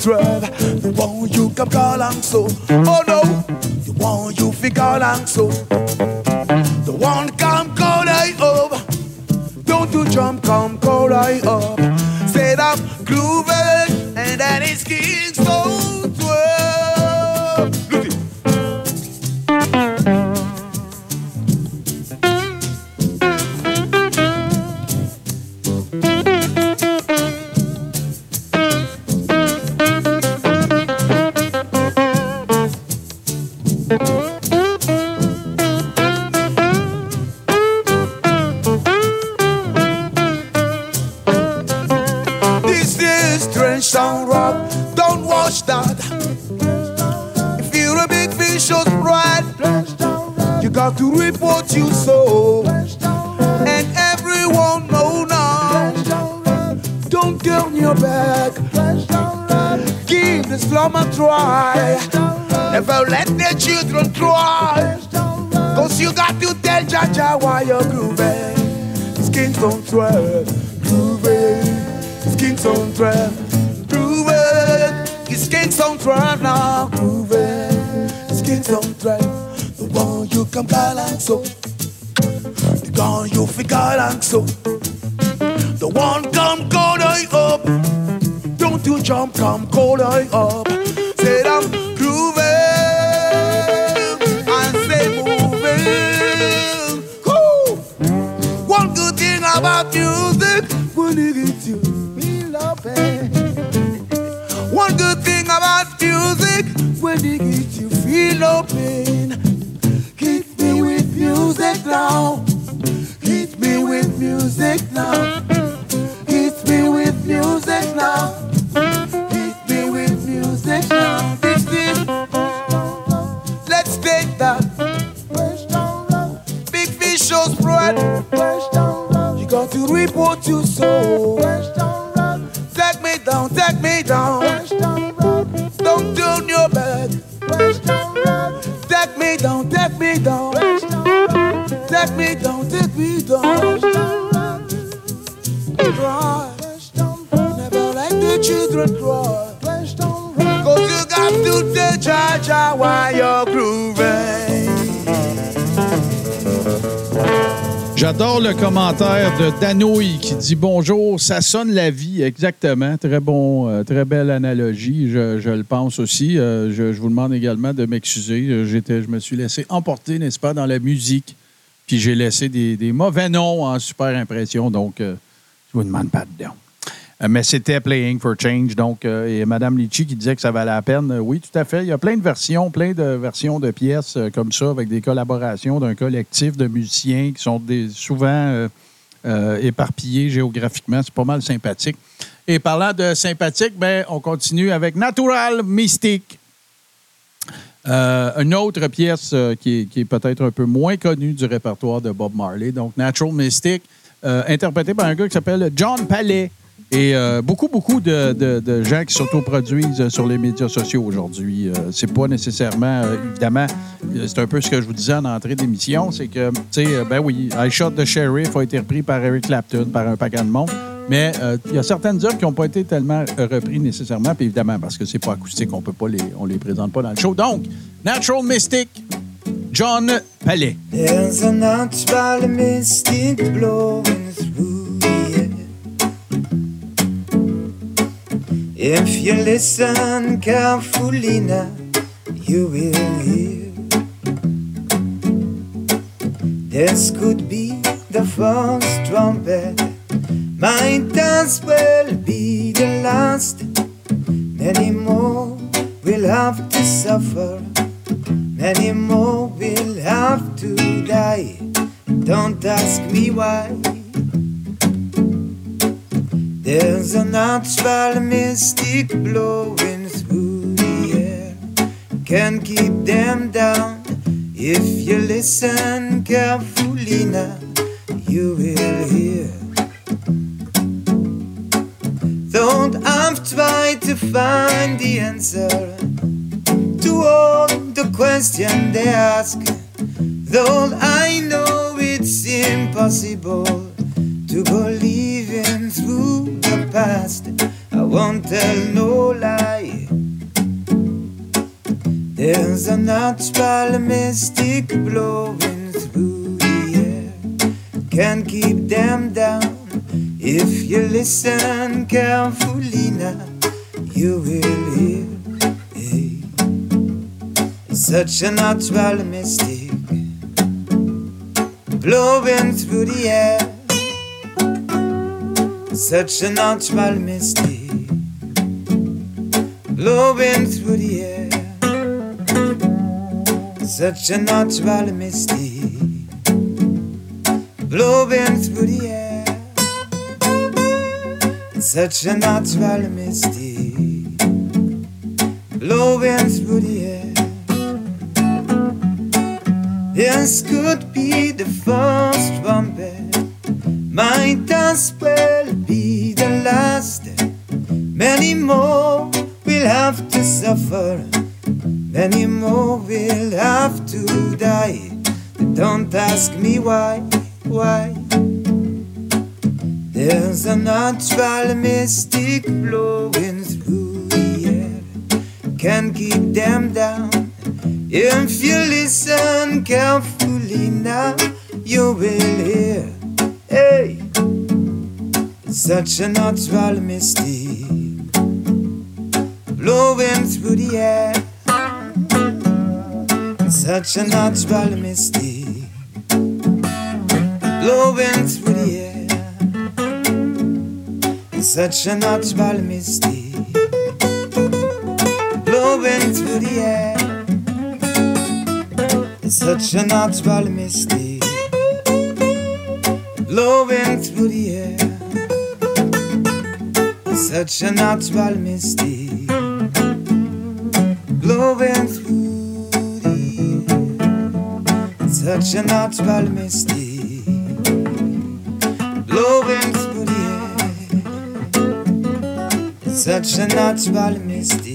drive J'adore le commentaire de Danouille qui dit bonjour, ça sonne la vie, exactement. Très bon, euh, très belle analogie, je, le pense aussi. Euh, je, je vous demande également de m'excuser. J'étais, je me suis laissé emporter, n'est-ce pas, dans la musique. Puis j'ai laissé des, des mauvais noms en super impression, donc euh, je vous demande pardon. Euh, Mais c'était Playing for Change, donc, euh, et Mme Litchi qui disait que ça valait la peine. Euh, Oui, tout à fait. Il y a plein de versions, plein de versions de pièces euh, comme ça, avec des collaborations d'un collectif de musiciens qui sont souvent éparpillés géographiquement. C'est pas mal sympathique. Et parlant de sympathique, ben, on continue avec Natural Mystique. Euh, une autre pièce euh, qui est, peut-être un peu moins connue du répertoire de Bob Marley, donc Natural Mystic, euh, interprété par un gars qui s'appelle John Palais. Et euh, beaucoup, beaucoup de, de- de gens qui s'autoproduisent sur les médias sociaux aujourd'hui. Euh, c'est pas nécessairement, euh, évidemment, euh, c'est un peu ce que je vous disais en entrée d'émission, c'est que, tu sais, euh, ben oui, I Shot the Sheriff a été repris par Eric Clapton, par un paquet de monde. Mais euh, il y a certaines œuvres qui n'ont pas été tellement euh, reprises nécessairement, puis évidemment, parce que c'est pas acoustique, on peut pas les, on les présente pas dans le show. Donc, Natural Mystic, John Palais. There's a natural mystic blowing through If you listen carefully now, you will hear. This could be the first trumpet, might as well be the last. Many more will have to suffer. Many more will have to die. Don't ask me why. There's a natural mystic blowing through the air. Can keep them down if you listen carefully now. You will hear. Don't I've tried to find the answer to all the questions they ask. Though I know it's impossible to believe in through the past, I won't tell no lie. There's a natural mystic blowing through the air, Can't keep them down if you listen carefully now. You will hear. Hey. Such a natural mystic blowing through the air. Such a natural mystic blowing through the air. Such a natural mystic blowing through the air. Such a natural mystic blowing through the air. This could be the first trumpet, might as well last. Many more will have to suffer, many more will have to die. But Don't ask me why, why. There's a natural mystic blowing through the air. can't keep them down. If you listen carefully now, you will hear. Hey, such a natural mystic blowing through the air. Such a natural mystic blowing through the air. Such a natural mystic blowing through the air. Such a natural mystic blowing through the air. Such a natural mystic blowing through the air. Such a natural mystic blowing through the air. Such a natural mystic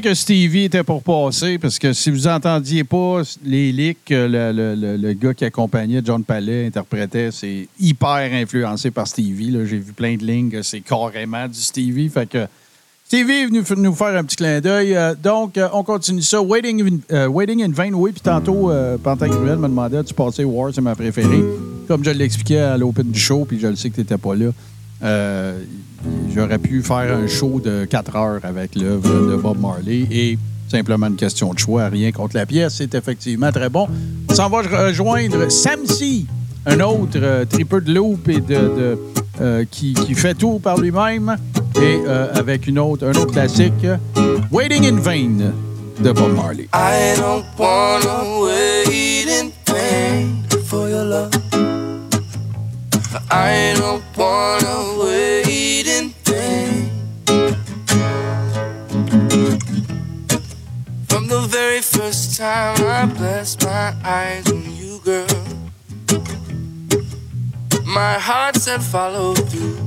que Stevie était pour passer, parce que si vous entendiez pas les leaks que le, le- le- gars qui accompagnait John Palais interprétait, c'est hyper influencé par Stevie. J'ai vu plein de lignes c'est carrément du Stevie. Fait que Stevie est venu nous faire un petit clin d'œil. Euh, donc, euh, on continue ça. Waiting in, euh, Waiting in Vain, oui. Puis tantôt, Pantagruel me demandait tu passais War, c'est ma préférée? Comme je l'expliquais à l'Open du show, puis je le sais que tu n'étais pas là. J'aurais pu faire un show de 4 heures avec l'œuvre de Bob Marley et simplement une question de choix, rien contre la pièce. C'est effectivement très bon. On s'en va rejoindre Sam C, un autre euh, de loop et de, euh, qui, fait tout par lui-même et euh, avec une autre, un autre classique, Waiting in Vain de Bob Marley. I don't wanna wait in for your love. I don't wanna wait first time I blessed my eyes on you, girl, my heart said follow through.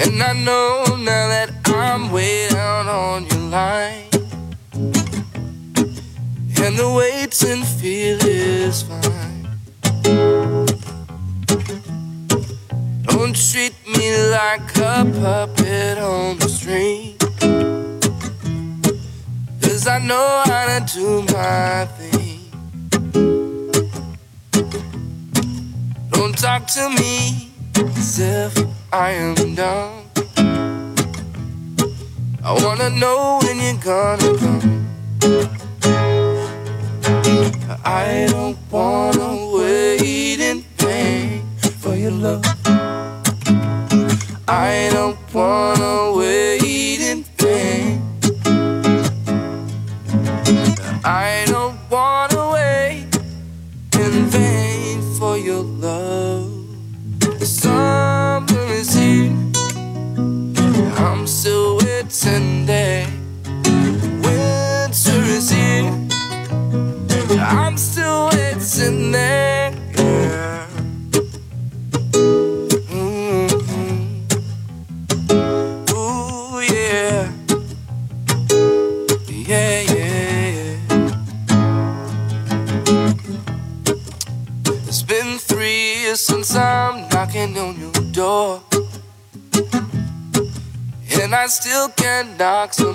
And I know now that I'm way down on your line. And the waiting feel is fine. Don't treat me like a puppet on the string. Cause I know how to do my thing. Don't talk to me as if I am dumb. I wanna know when you're gonna come. I don't wanna wait in vain for your love. I don't wanna you can knock some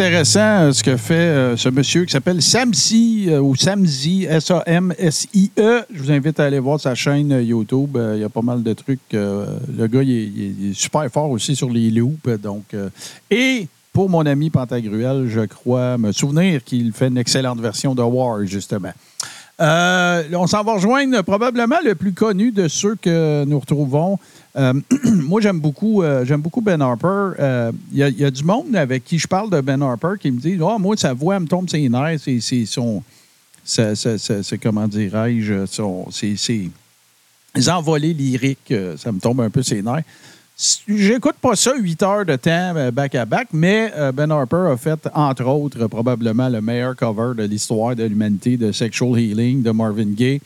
intéressant euh, ce que fait euh, ce monsieur qui s'appelle Samsi euh, ou Samzi, S-A-M-S-I-E. Je vous invite à aller voir sa chaîne YouTube. Il y a pas mal de trucs. le gars, il est, super fort aussi sur les loops. Donc, et pour mon ami Pantagruel, je crois me souvenir qu'il fait une excellente version de War, justement. On s'en va rejoindre probablement le plus connu de ceux que nous retrouvons. Euh, moi, j'aime beaucoup, euh, j'aime beaucoup Ben Harper. Euh, Il y, a- il y a du monde avec qui je parle de Ben Harper qui me dit Ah, Moi, sa voix me tombe ses nerfs. C'est son. c'est- comment dirais-je son- C'est les envolées lyriques. euh, Ça me tombe un peu ses nerfs. J'écoute pas ça 8 heures de temps euh, back-à-back, mais euh, Ben Harper a fait, entre autres, probablement le meilleur cover de l'histoire de l'humanité de Sexual Healing de Marvin Gaye.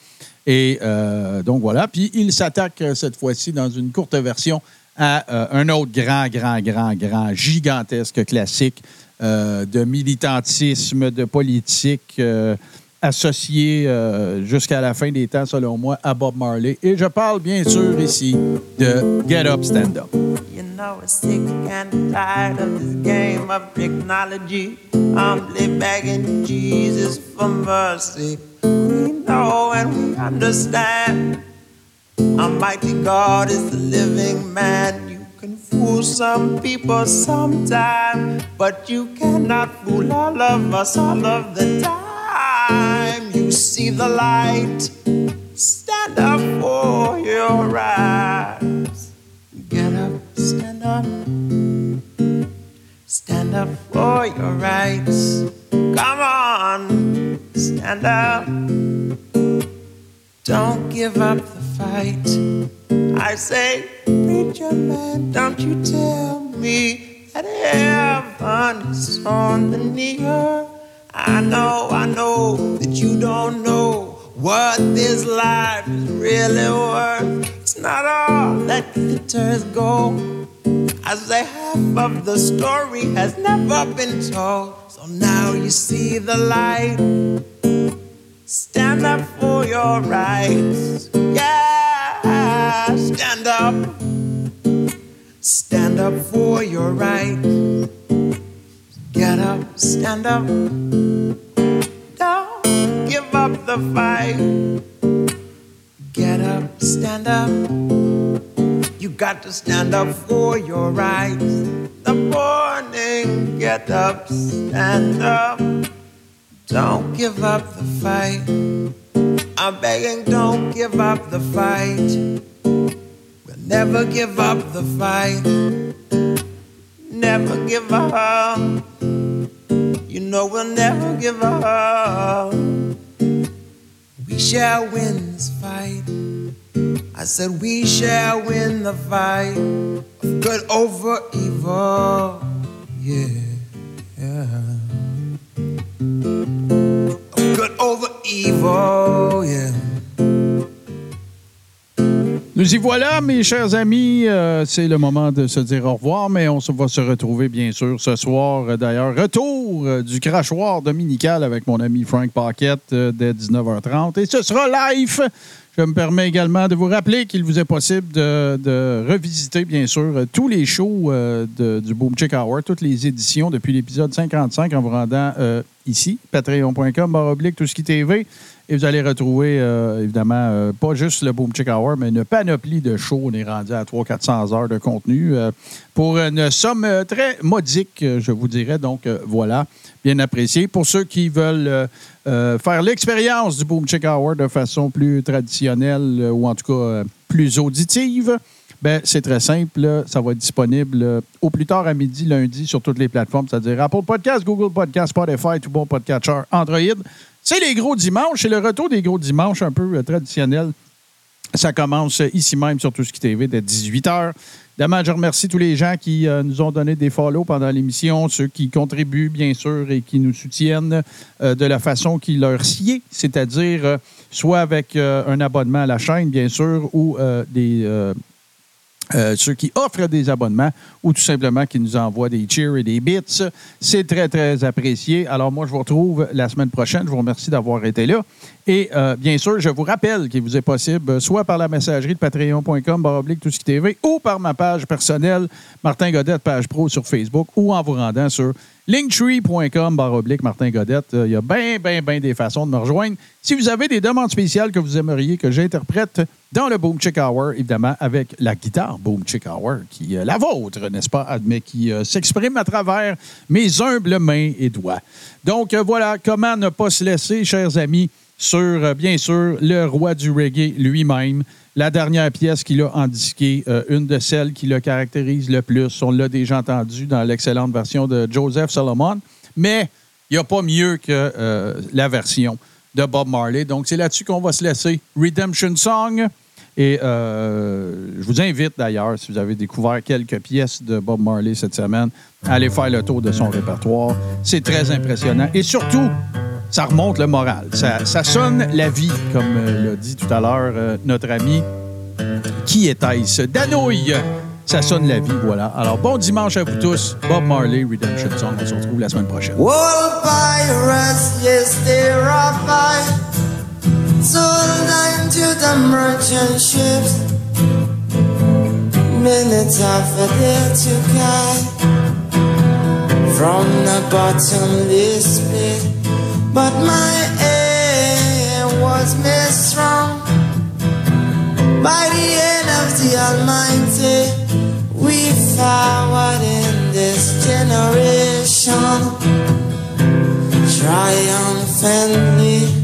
Et euh, donc voilà. Puis il s'attaque euh, cette fois-ci dans une courte version à euh, un autre grand, grand, grand, grand, gigantesque classique de militantisme, de politique associé jusqu'à la fin des temps, selon moi, à Bob Marley. Et je parle bien sûr ici de Get Up, Stand Up. Sick and tired of this game of technology. Begging Jesus for mercy. Know and we understand. Almighty God is the living man. You can fool some people sometime, but you cannot fool all of us all of the time. You see the light, stand up for your rights. Get up, stand up. Stand up for your rights. Come on, stand up. Don't give up the fight. I say, preacher man, don't you tell me that heaven is on the near. I know, I know that you don't know what this life is really worth. It's not all that glitters gold. I say half of the story has never been told. So now you see the light. Stand up for your rights. Yeah, stand up. Stand up for your rights. Get up, stand up. Don't give up the fight. Get up, stand up. You got to stand up for your rights. The morning, get up, stand up. Don't give up the fight. I'm begging, don't give up the fight. We'll never give up the fight. Never give up. You know we'll never give up. We shall win this fight. I said we shall win the fight of good over evil. Yeah, yeah. Good over evil, yeah. Nous y voilà, mes chers amis. Euh, c'est le moment de se dire au revoir, mais on va se retrouver, bien sûr, ce soir. D'ailleurs, retour euh, du crachoir dominical avec mon ami Frank Paquette euh, dès 19h30. Et ce sera live Je me permets également de vous rappeler qu'il vous est possible de, revisiter, bien sûr, tous les shows euh, du Boom Chick Hour, toutes les éditions depuis l'épisode 55 en vous rendant euh, ici, patreon.com, oblique, tout ce qui TV. Et vous allez retrouver, euh, évidemment, euh, pas juste le Boom Chick Hour, mais une panoplie de shows. On est rendu à 300-400 heures de contenu euh, pour une somme très modique, je vous dirais. Donc, voilà, bien apprécié. Pour ceux qui veulent faire l'expérience du Boom Chick Hour de façon plus traditionnelle ou en tout cas plus auditive, ben, c'est très simple. Ça va être disponible au plus tard à midi lundi sur toutes les plateformes, c'est-à-dire Apple Podcast, Google Podcast, Spotify, tout bon podcatcher, Android. C'est les gros dimanches, c'est le retour des gros dimanches un peu euh, traditionnels. Ça commence euh, ici même sur Tout ce qui TV dès 18h. Évidemment, je remercie tous les gens qui euh, nous ont donné des follow pendant l'émission, ceux qui contribuent, bien sûr, et qui nous soutiennent de la façon qui leur sied, c'est-à-dire soit avec un abonnement à la chaîne, bien sûr, ou des. Euh, ceux qui offrent des abonnements ou tout simplement qui nous envoient des cheers et des bits. C'est très, très apprécié. Alors, moi, je vous retrouve la semaine prochaine. Je vous remercie d'avoir été là. Et euh, bien sûr, je vous rappelle qu'il vous est possible, soit par la messagerie de patreon.com, tout ce qui TV, ou par ma page personnelle, Martin Godette, page pro sur Facebook, ou en vous rendant sur linktree.com, baroblique Martin Godette. Euh, Il y a bien, bien, bien des façons de me rejoindre. Si vous avez des demandes spéciales que vous aimeriez que j'interprète dans le Boom Chick Hour, évidemment, avec la guitare Boom Chick Hour, qui est la vôtre, n'est-ce pas, mais qui euh, s'exprime à travers mes humbles mains et doigts. Donc, euh, voilà, comment ne pas se laisser, chers amis, sur, bien sûr, le roi du reggae lui-même. La dernière pièce qu'il a indiquée, euh, une de celles qui le caractérise le plus. On l'a déjà entendu dans l'excellente version de Joseph Solomon, mais il n'y a pas mieux que euh, la version de Bob Marley. Donc, c'est là-dessus qu'on va se laisser. Redemption Song. Et euh, je vous invite d'ailleurs, si vous avez découvert quelques pièces de Bob Marley cette semaine, à aller faire le tour de son répertoire. C'est très impressionnant. Et surtout, ça remonte le moral. Ça, sonne la vie, comme euh, l'a dit tout à l'heure euh, notre ami. Qui était-ce? Danouille! Ça sonne la vie, voilà. Alors, bon dimanche à vous tous. Bob Marley, Redemption Song. On se retrouve la semaine prochaine. Sold into the merchant ships. Minutes after they took I from the bottomless pit. But my aim was made strong by the hand of the Almighty. We forward in this generation triumphantly.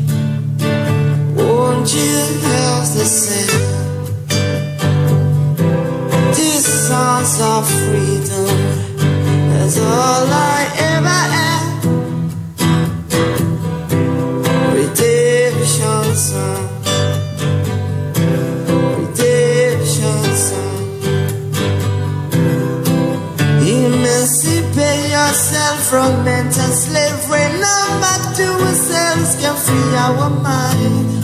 From mental slavery. None but to ourselves can free our mind.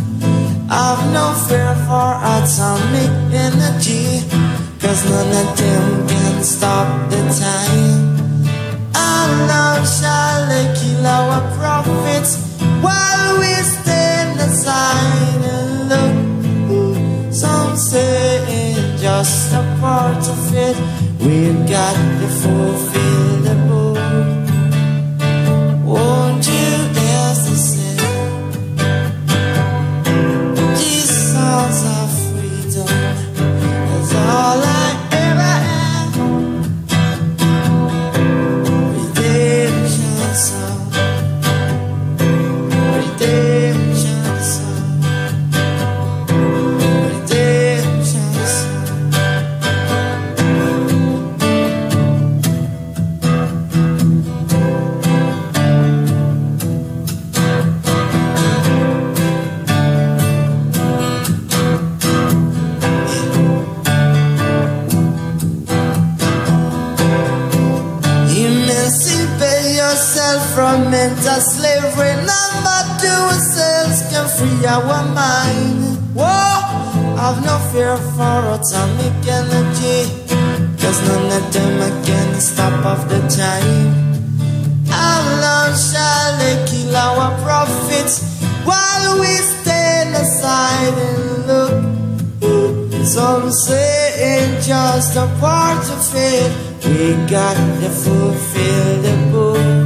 I've no fear for atomic energy. Cause none of them can stop the time. Our love shall kill our prophets while we stand aside and look. Some say it's just a part of it. We've got to fulfill None but ourselves can free our mind. Whoa, I've no fear for atomic energy. Cause none of them can stop off the time. Long shall they kill our prophets while we stand aside and look. Some say it's just a part of it. We got to fulfill the book.